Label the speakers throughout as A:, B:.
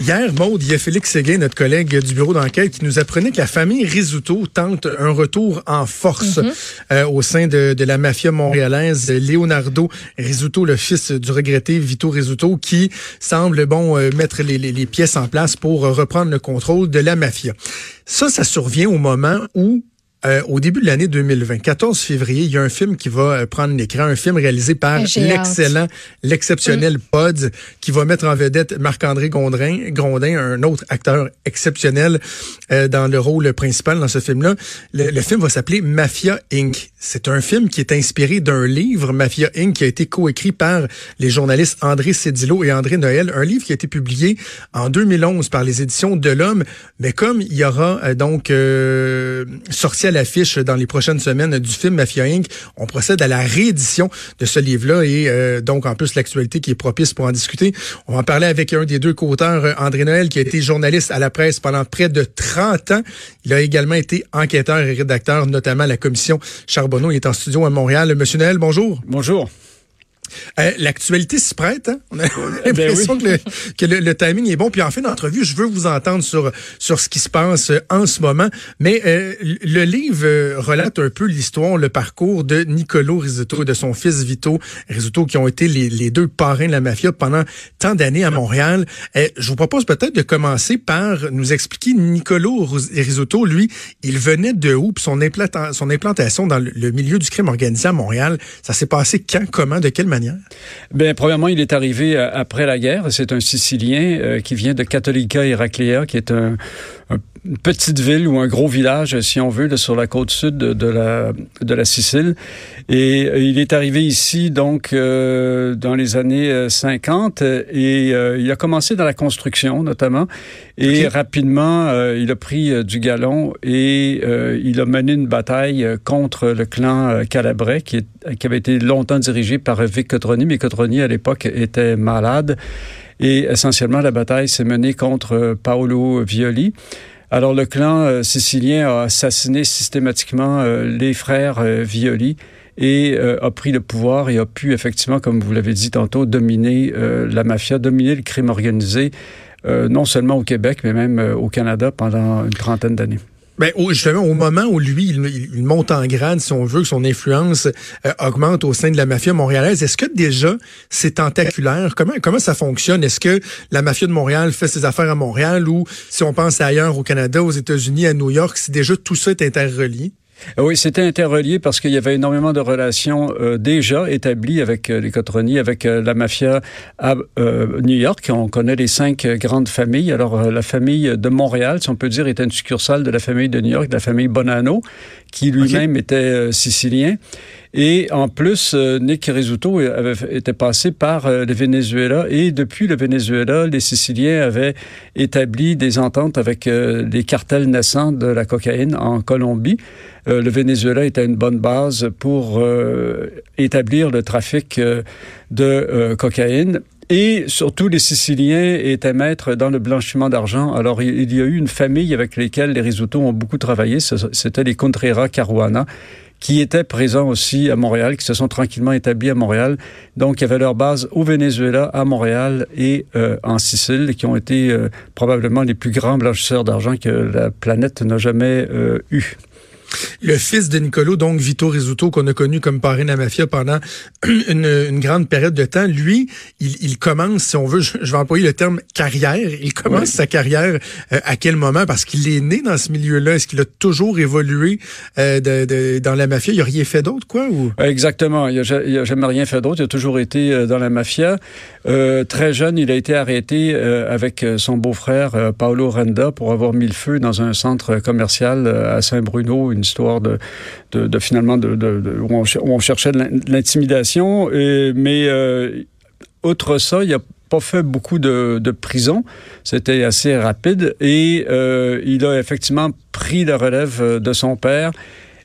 A: Hier, Maude, il y a Félix Séguin, notre collègue du bureau d'enquête, qui nous apprenait que la famille Risuto tente un retour en force
B: Mhm.
A: euh, au sein de, de la mafia montréalaise. Leonardo Risuto, le fils du regretté Vito Risuto, qui semble bon euh, mettre les, les- les pièces en place pour reprendre le contrôle de la mafia. Ça, ça survient au moment où euh, au début de l'année 2020, 14 février, il y a un film qui va euh, prendre l'écran, un film réalisé par
B: hâte.
A: l'excellent, l'exceptionnel Pods, qui va mettre en vedette Marc-André Gondrin, Grondin, un autre acteur exceptionnel euh, dans le rôle principal dans ce film-là. Le, le film va s'appeler Mafia Inc. C'est un film qui est inspiré d'un livre, Mafia Inc., qui a été coécrit par les journalistes André Cédillo et André Noël, un livre qui a été publié en 2011 par les éditions de l'Homme. Mais comme il y aura euh, donc euh, sorti à l'affiche dans les prochaines semaines du film Mafia Inc., on procède à la réédition de ce livre-là et euh, donc en plus l'actualité qui est propice pour en discuter. On va en parler avec un des deux co-auteurs, euh, André Noël, qui a été journaliste à la presse pendant près de 30 ans. Il a également été enquêteur et rédacteur, notamment à la commission Charbonneau. Il est en studio à Montréal. Monsieur Noël, bonjour.
C: Bonjour.
A: Euh, L'actualité s'y prête. Hein? On a
C: Eh
A: l'impression que, le, que le- le timing est bon. Puis en fin d'entrevue, je veux vous entendre sur sur ce qui se passe euh, en ce moment. Mais euh, le livre relate un peu l'histoire, le parcours de Nicolo Rizzuto et de son fils Vito Rizzuto, qui ont été les, les deux parrains de la mafia pendant tant d'années à Montréal. Euh, je vous propose peut-être de commencer par nous expliquer Nicolo Rizzuto. Lui, il venait de où? Puis son, implanta- son implantation dans le, le milieu du crime organisé à Montréal, ça s'est passé quand, comment, de quelle manière?
C: Ben, premièrement, il est arrivé euh, après la guerre. C'est un Sicilien euh, qui vient de Cattolica Heraclea, qui est un- une petite ville ou un gros village, si on veut, là, sur la côte sud de, de la, de la Sicile. Et euh, il est arrivé ici, donc, euh, dans les années euh, 50, euh, et euh, il a commencé dans la construction, notamment. Et rapidement, euh, il a pris du galon et il a mené une bataille contre le clan Calabrais, qui, est- qui avait été longtemps dirigé par Vic Cotroni, mais Cotroni, à l'époque, était malade. Et essentiellement, la bataille s'est menée contre Paolo Violi. Alors, le clan euh, sicilien a assassiné systématiquement euh, les frères euh, Violi et a pris le pouvoir et a pu effectivement, comme vous l'avez dit tantôt, dominer la mafia, dominer le crime organisé, non seulement au Québec, mais même au Canada pendant une trentaine d'années.
A: Ben, justement, au moment où lui, il monte en grade, si on veut, que son influence euh, augmente au sein de la mafia montréalaise, est-ce que déjà c'est tentaculaire? Comment, comment ça fonctionne? Est-ce que la mafia de Montréal fait ses affaires à Montréal ou si on pense ailleurs au Canada, aux États-Unis, à New York, si déjà tout ça est interrelié?
C: Oui, c'était interrelié parce qu'il y avait énormément de relations euh, déjà établies avec euh, les Cotroni, avec euh, la mafia à euh, New York. On connaît les cinq euh, grandes familles. Alors, la famille de Montréal, si on peut dire, était une succursale de la famille de New York, de la famille Bonanno, qui lui-même était sicilien. Et en plus, euh, Nick Rizzuto avait, était passé par euh, le Venezuela et depuis le Venezuela, les Siciliens avaient établi des ententes avec euh, les cartels naissants de la cocaïne en Colombie. Le Venezuela était une bonne base pour établir le trafic de cocaïne. Et surtout, les Siciliens étaient maîtres dans le blanchiment d'argent. Alors, il, y a eu une famille avec lesquelles les Risotto ont beaucoup travaillé. C'était les Contreras Caruana qui étaient présents aussi à Montréal, qui se sont tranquillement établis à Montréal. Donc, il y avait leur base au Venezuela, à Montréal et euh, en Sicile, qui ont été euh, probablement les plus grands blanchisseurs d'argent que la planète n'a jamais euh, eu.
A: Le fils de Nicolo, donc Vito Rizzuto, qu'on a connu comme parrain de la mafia pendant une, une grande période de temps, lui, il, il commence, si on veut, je, je vais employer le terme carrière, il commence sa carrière euh, à quel moment? Parce qu'il est né dans ce milieu-là. Est-ce qu'il a toujours évolué euh, de, de- dans la mafia? Il a rien fait d'autre, quoi? Ou...
C: Exactement. Il n'a jamais rien fait d'autre. Il a toujours été euh, dans la mafia. Euh, très jeune, il a été arrêté euh, avec euh, son beau-frère euh, Paolo Renda pour avoir mis le feu dans un centre commercial euh, à Saint-Bruno, une histoire de, finalement de, où, on, où on cherchait l'intimidation. Mais euh, outre ça, il a pas fait beaucoup de, de prison. C'était assez rapide et euh, il a effectivement pris la relève de son père.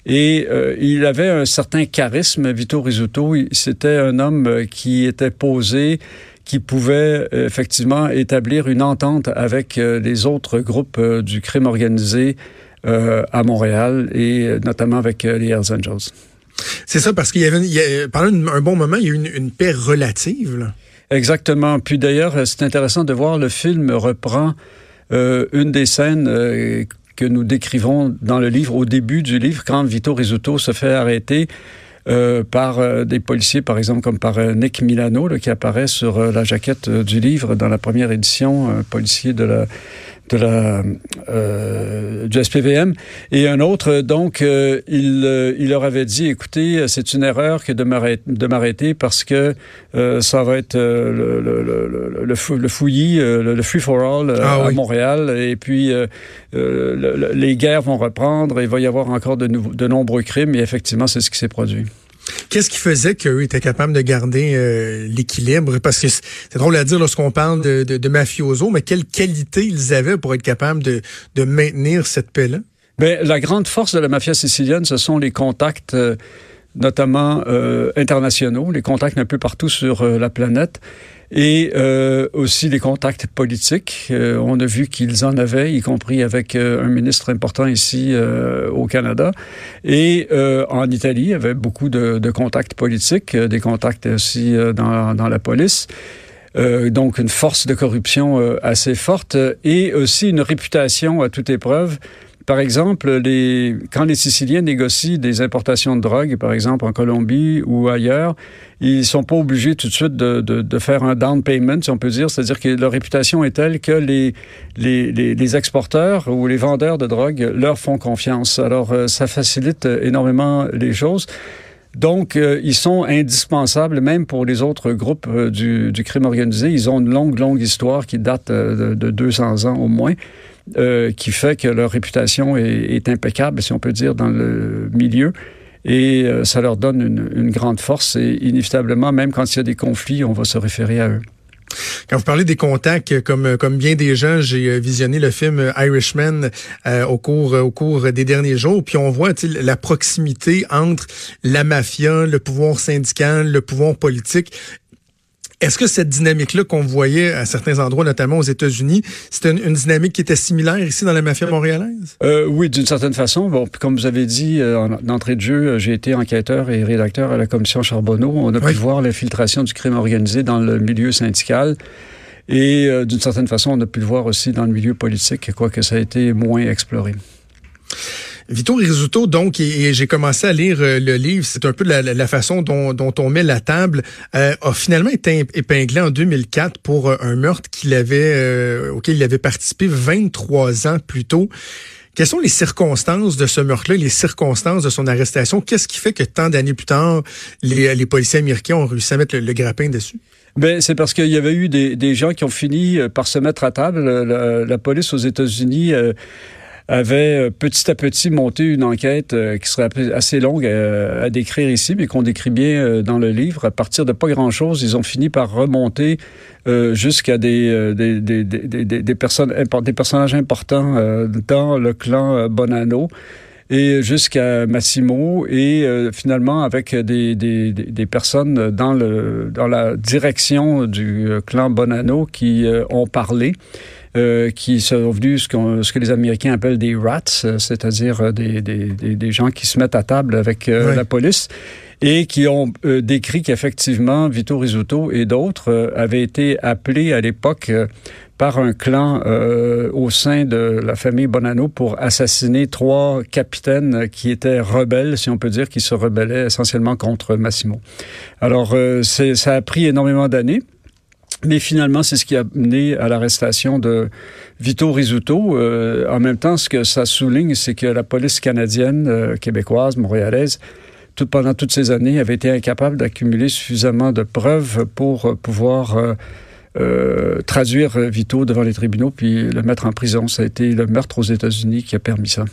C: Et euh, il avait un certain charisme, Vito Rizzuto. C'était un homme qui était posé, qui pouvait effectivement établir une entente avec les autres groupes du crime organisé à Montréal et notamment avec les Hells Angels.
A: C'est ça, parce qu'il y avait, pendant un bon moment, il y a eu une, une paix relative. Là.
C: Exactement. Puis d'ailleurs, c'est intéressant de voir le film reprend euh, une des scènes euh, que nous décrivons dans le livre, au début du livre, quand Vito Rizzuto se fait arrêter. Euh, par euh, des policiers, par exemple, comme par euh, Nick Milano, là, qui apparaît sur la jaquette du livre dans la première édition, un policier de la de la euh, du SPVM et un autre donc euh, il euh, il leur avait dit écoutez c'est une erreur que de m'arrêter parce que euh, ça va être le, le, le, le, fouillis le, free for all ah, à oui. Montréal et puis les guerres vont reprendre et il va y avoir encore de nouveaux de nombreux crimes et effectivement c'est ce qui s'est produit.
A: Qu'est-ce qui faisait qu'eux étaient capables de garder euh, l'équilibre? Parce que c'est drôle à dire lorsqu'on parle de, de, mafioso, mais quelle qualité ils avaient pour être capables de, de maintenir cette paix-là?
C: Bien, la grande force de la mafia sicilienne, ce sont les contacts, euh, notamment euh, internationaux, les contacts un peu partout sur euh, la planète et euh, aussi les contacts politiques. Euh, on a vu qu'ils en avaient, y compris avec euh, un ministre important ici euh, au Canada. Et euh, en Italie, il y avait beaucoup de, de contacts politiques, des contacts aussi dans, dans la police. Euh, donc une force de corruption euh, assez forte et aussi une réputation à toute épreuve par exemple, quand les Siciliens négocient des importations de drogue, par exemple en Colombie ou ailleurs, ils sont pas obligés tout de suite de, faire un down payment, si on peut dire, c'est-à-dire que leur réputation est telle que les, exporteurs ou les vendeurs de drogue leur font confiance. Alors, euh, ça facilite énormément les choses. Donc, euh, ils sont indispensables même pour les autres groupes euh, du, crime organisé. Ils ont une longue, longue histoire qui date de 200 ans au moins. Euh, qui fait que leur réputation est, est, impeccable, si on peut dire, dans le milieu. Et euh, ça leur donne une, une, grande force. Et inévitablement, même quand il y a des conflits, on va se référer à eux.
A: Quand vous parlez des contacts, comme comme bien des gens, j'ai visionné le film Irishman euh, au cours au cours des derniers jours, puis on voit la proximité entre la mafia, le pouvoir syndical, le pouvoir politique est-ce que cette dynamique-là qu'on voyait à certains endroits, notamment aux États-Unis, c'était une, une, dynamique qui était similaire ici dans la mafia montréalaise?
C: Euh, oui, d'une certaine façon. Bon, comme vous avez dit, euh, d'entrée de jeu, j'ai été enquêteur et rédacteur à la commission Charbonneau. On a oui. pu voir l'infiltration du crime organisé dans le milieu syndical. Et euh, d'une certaine façon, on a pu le voir aussi dans le milieu politique, quoique ça a été moins exploré.
A: Vito Rizzuto, donc, et, j'ai commencé à lire euh, le livre, c'est un peu la, façon dont, on met la table, euh, a finalement été épinglé en 2004 pour euh, un meurtre qu'il avait, auquel il avait participé 23 ans plus tôt. Quelles sont les circonstances de ce meurtre-là, les circonstances de son arrestation? Qu'est-ce qui fait que tant d'années plus tard, les, policiers américains ont réussi à mettre le, grappin dessus?
C: Ben, c'est parce qu'il y avait eu des, gens qui ont fini par se mettre à table. La, police aux États-Unis avait euh, petit à petit monté une enquête euh, qui serait assez longue à, à décrire ici, mais qu'on décrit bien euh, dans le livre. À partir de pas grand-chose, ils ont fini par remonter euh, jusqu'à des, des, des, des, des, personnes, des personnages importants euh, dans le clan Bonanno et jusqu'à Massimo et euh, finalement avec des, des, des, personnes dans, le, dans la direction du clan Bonanno qui euh, ont parlé. Euh, qui sont venus ce, ce, que les Américains appellent des rats, c'est-à-dire des, des, des, gens qui se mettent à table avec euh, oui. la police et qui ont euh, décrit qu'effectivement Vito Rizzuto et d'autres euh, avaient été appelés à l'époque par un clan euh, au sein de la famille Bonanno pour assassiner trois capitaines qui étaient rebelles, si on peut dire, qui se rebellaient essentiellement contre Massimo. Alors, euh, ça a pris énormément d'années. Mais finalement, c'est ce qui a mené à l'arrestation de Vito Rizzuto. Euh, en même temps, ce que ça souligne, c'est que la police canadienne, euh, québécoise, montréalaise, tout, pendant toutes ces années, avait été incapable d'accumuler suffisamment de preuves pour pouvoir euh, euh, traduire Vito devant les tribunaux puis le mettre en prison. Ça a été le meurtre aux États-Unis qui a permis ça.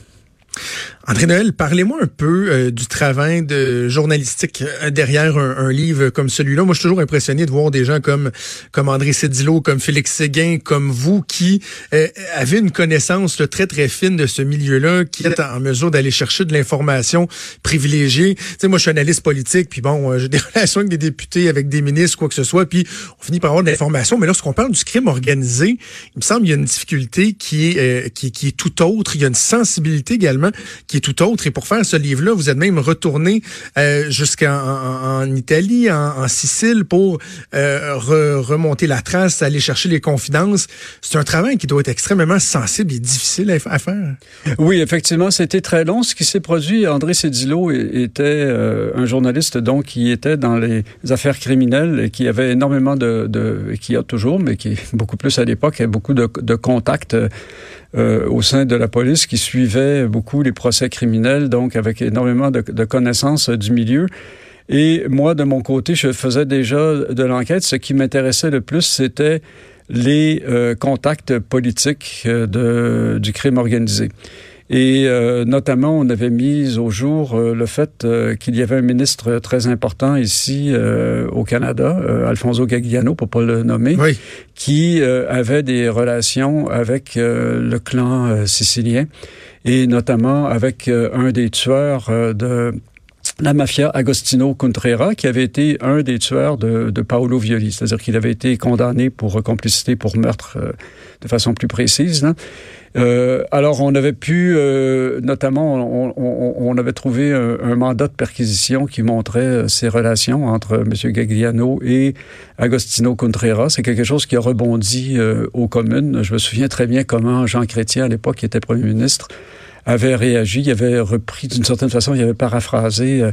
A: André Noël, parlez-moi un peu euh, du travail de journalistique euh, derrière un, livre comme celui-là. Moi, je suis toujours impressionné de voir des gens comme comme André Cédillo, comme Félix Séguin, comme vous, qui euh, avez une connaissance très très fine de ce milieu-là, qui êtes en mesure d'aller chercher de l'information privilégiée. Tu sais, moi, je suis analyste politique, puis bon, j'ai des relations avec des députés, avec des ministres, quoi que ce soit, puis on finit par avoir de l'information. Mais lorsqu'on parle du crime organisé, il me semble qu'il y a une difficulté qui est qui, qui est tout autre. Il y a une sensibilité également qui tout autre. Et pour faire ce livre-là, vous êtes même retourné euh, jusqu'en en, Italie, en, Sicile, pour euh, remonter la trace, aller chercher les confidences. C'est un travail qui doit être extrêmement sensible et difficile à, faire.
C: Oui, effectivement, c'était très long. Ce qui s'est produit, André Cédillo était euh, un journaliste donc qui était dans les affaires criminelles et qui avait énormément de, de qui a toujours, mais qui beaucoup plus à l'époque, beaucoup de contacts euh, au sein de la police qui suivait beaucoup les procès criminels, donc avec énormément de, de connaissances du milieu. Et moi, de mon côté, je faisais déjà de l'enquête. Ce qui m'intéressait le plus, c'était les euh, contacts politiques euh, de, du crime organisé. Et euh, notamment, on avait mis au jour euh, le fait euh, qu'il y avait un ministre très important ici au Canada, Alfonso Gagliano, pour pas le nommer, qui avait des relations avec le clan sicilien et notamment avec un des tueurs de la mafia Agostino Contrera, qui avait été un des tueurs de, de Paolo Violi, c'est-à-dire qu'il avait été condamné pour complicité pour meurtre de façon plus précise. Là. Euh, alors, on avait pu, euh, notamment, on, on, on, avait trouvé un, un, mandat de perquisition qui montrait euh, ces relations entre M. Gagliano et Agostino Contreras. C'est quelque chose qui a rebondi euh, aux communes. Je me souviens très bien comment Jean Chrétien, à l'époque, était premier ministre, avait réagi. Il avait repris, d'une certaine façon, il avait paraphrasé euh,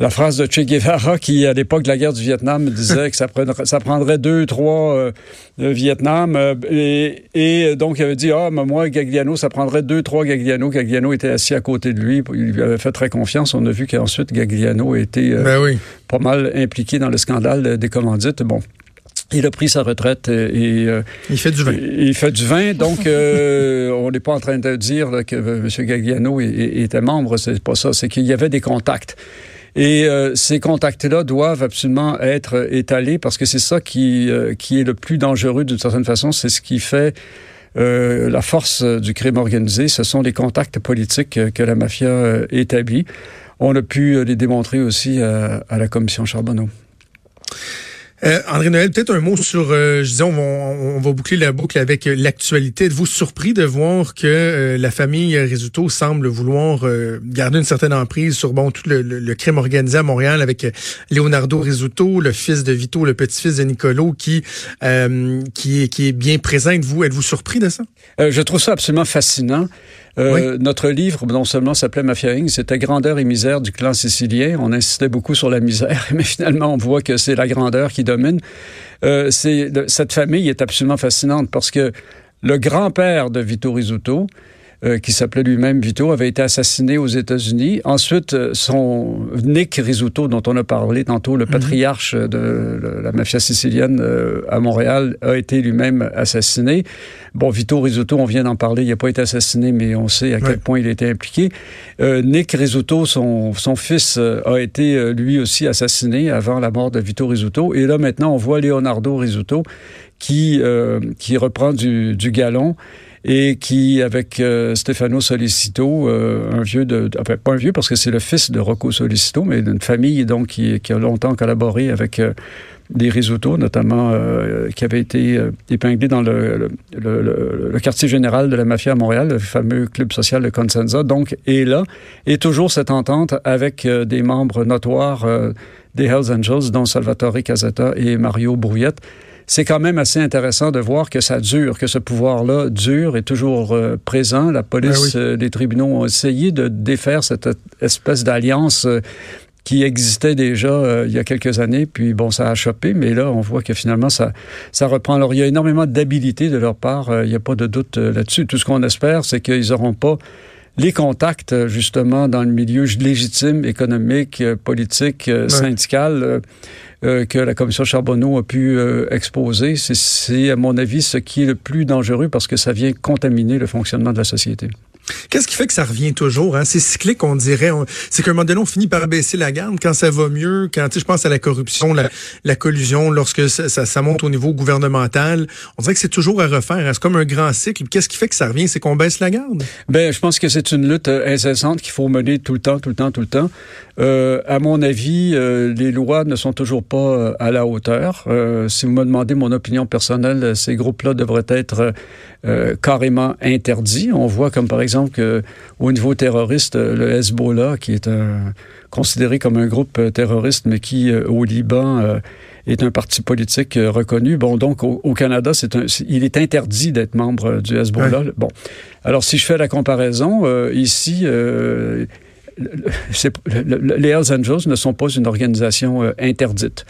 C: la phrase de Che Guevara qui, à l'époque de la guerre du Vietnam, disait que ça, prendrait, ça prendrait deux, trois euh, Vietnam. Euh, et, et, donc, il avait dit, ah, mais moi, Gagliano, ça prendrait deux, trois Gagliano. Gagliano était assis à côté de lui. Il lui avait fait très confiance. On a vu qu'ensuite, Gagliano était euh,
A: ben oui.
C: pas mal impliqué dans le scandale des commandites. Bon, il a pris sa retraite et,
A: euh, il fait du vin.
C: Il fait du vin, donc euh, on n'est pas en train de dire là, que M. Gagliano était membre, c'est pas ça, c'est qu'il y avait des contacts. Et euh, ces contacts-là doivent absolument être étalés parce que c'est ça qui, euh, qui est le plus dangereux d'une certaine façon. C'est ce qui fait euh, la force du crime organisé. Ce sont les contacts politiques que la mafia établit. On a pu les démontrer aussi à, à la commission Charbonneau.
A: Euh, André Noël, peut-être un mot sur, euh, je disais, on va, on va, boucler la boucle avec euh, l'actualité. Êtes-vous surpris de voir que euh, la famille Risuto semble vouloir garder une certaine emprise sur bon tout le, le, crime organisé à Montréal avec Leonardo Risuto, le fils de Vito, le petit-fils de Nicolo, qui qui, qui est bien présent. Êtes-vous êtes-vous surpris de ça?
C: Je trouve ça absolument fascinant. Euh, notre livre, non seulement s'appelait Mafia Inc., c'était Grandeur et misère du clan sicilien. On insistait beaucoup sur la misère, mais finalement, on voit que c'est la grandeur qui domine. Euh, cette famille est absolument fascinante parce que le grand-père de Vito Rizzuto, euh, qui s'appelait lui-même Vito, avait été assassiné aux États-Unis. Ensuite, euh, son Nick Rizzuto, dont on a parlé tantôt, le mhm. patriarche de la mafia sicilienne euh, à Montréal, a été lui-même assassiné. Bon, Vito Rizzuto, on vient d'en parler, il n'a pas été assassiné, mais on sait à quel point il a été impliqué. Nick Rizzuto, son, son fils, a été lui aussi assassiné avant la mort de Vito Rizzuto. Et là, maintenant, on voit Leonardo Rizzuto qui, qui reprend du, du galon et qui, avec euh, Stefano Solicito, euh, un vieux de, enfin pas un vieux parce que c'est le fils de Rocco Solicito, mais d'une famille donc qui, qui, a longtemps collaboré avec euh, des risottos, notamment qui avait été épinglé dans le, le, le, le, quartier général de la mafia à Montréal, le fameux club social de Consenza, donc est là, et toujours cette entente avec des membres notoires des Hells Angels, dont Salvatore Casetta et Mario Brouillette c'est quand même assez intéressant de voir que ça dure, que ce pouvoir-là dure et toujours euh, présent. La police, ben oui. euh, les tribunaux ont essayé de défaire cette espèce d'alliance euh, qui existait déjà euh, il y a quelques années, puis bon, ça a chopé, mais là, on voit que finalement, ça, ça reprend. Alors, il y a énormément d'habilité de leur part, euh, il n'y a pas de doute euh, là-dessus. Tout ce qu'on espère, c'est qu'ils n'auront pas les contacts, justement, dans le milieu légitime, économique, politique, ouais. syndical euh, que la commission Charbonneau a pu euh, exposer, c'est à mon avis ce qui est le plus dangereux parce que ça vient contaminer le fonctionnement de la société.
A: Qu'est-ce qui fait que ça revient toujours? Hein? C'est cyclique, on dirait. C'est qu'à un moment donné, on finit par baisser la garde quand ça va mieux, quand je pense à la corruption, la, collusion, lorsque ça, monte au niveau gouvernemental. On dirait que c'est toujours à refaire. Hein? C'est comme un grand cycle. Qu'est-ce qui fait que ça revient? C'est qu'on baisse la garde?
C: Ben, je pense que c'est une lutte euh, incessante qu'il faut mener tout le temps, tout le temps, tout le temps. Euh, à mon avis, euh, les lois ne sont toujours pas euh, à la hauteur. Euh, si vous me demandez mon opinion personnelle, ces groupes-là devraient être carrément interdits. On voit comme par exemple au niveau terroriste, le Hezbollah, qui est un, considéré comme un groupe terroriste, mais qui au Liban est un parti politique reconnu. Bon, donc au, Canada, c'est il est interdit d'être membre du Hezbollah. Bon, alors si je fais la comparaison, ici les Hells Angels ne sont pas une organisation euh, interdite.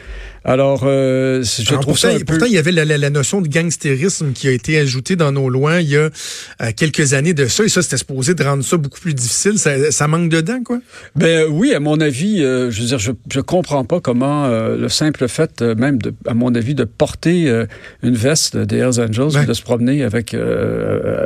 C: Alors, euh, je trouve
A: pourtant,
C: ça
A: pourtant, il y avait la, notion de gangstérisme qui a été ajoutée dans nos lois il y a euh, quelques années de ça, et ça, c'était supposé de rendre ça beaucoup plus difficile. Ça, ça manque dedans, quoi?
C: Ben oui, à mon avis, euh, je veux dire, je, je comprends pas comment euh, le simple fait, même, de, à mon avis, de porter une veste des Hells Angels, de se promener avec,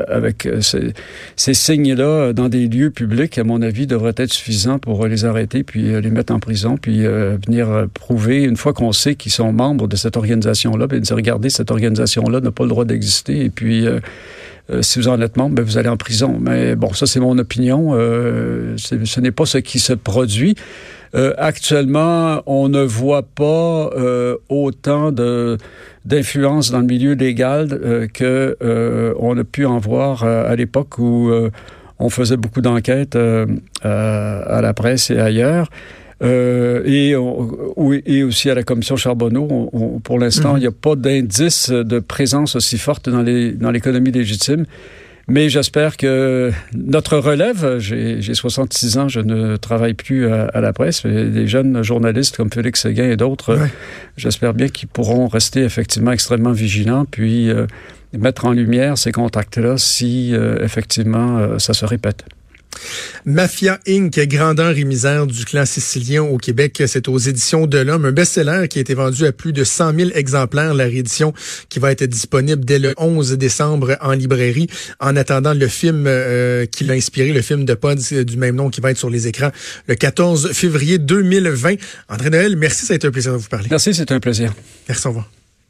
C: avec ces, ces signes-là dans des lieux publics, à mon avis, devrait être suffisant pour les arrêter, puis les mettre en prison, puis venir prouver, une fois qu'on qui sont membres de cette organisation-là, puis dire, regardez, cette organisation-là n'a pas le droit d'exister, et puis... Euh, euh, si vous en êtes membre, ben, vous allez en prison. Mais bon, ça c'est mon opinion. Euh, ce n'est pas ce qui se produit. actuellement, on ne voit pas autant d'influence dans le milieu légal que on a pu en voir à l'époque où on faisait beaucoup d'enquêtes à la presse et ailleurs. Euh, et, et, aussi à la commission Charbonneau, pour l'instant, mhm. il n'y a pas d'indice de présence aussi forte dans l'économie dans légitime. Mais j'espère que notre relève, j'ai 66 ans, je ne travaille plus à, la presse, mais des jeunes journalistes comme Félix Séguin et d'autres, j'espère bien qu'ils pourront rester effectivement extrêmement vigilants, puis euh, mettre en lumière ces contacts-là si euh, effectivement euh, ça se répète.
A: Mafia Inc., grandeur et misère du clan sicilien au Québec, c'est aux éditions de l'Homme, un best-seller qui a été vendu à plus de 100 000 exemplaires, la réédition qui va être disponible dès le 11 décembre en librairie, en attendant le film euh, qui l'a inspiré, le film de Pod du même nom qui va être sur les écrans le 14 février 2020. André Noël, merci, ça a été un plaisir de vous parler.
C: Merci, c'est un plaisir.
A: Merci, au revoir.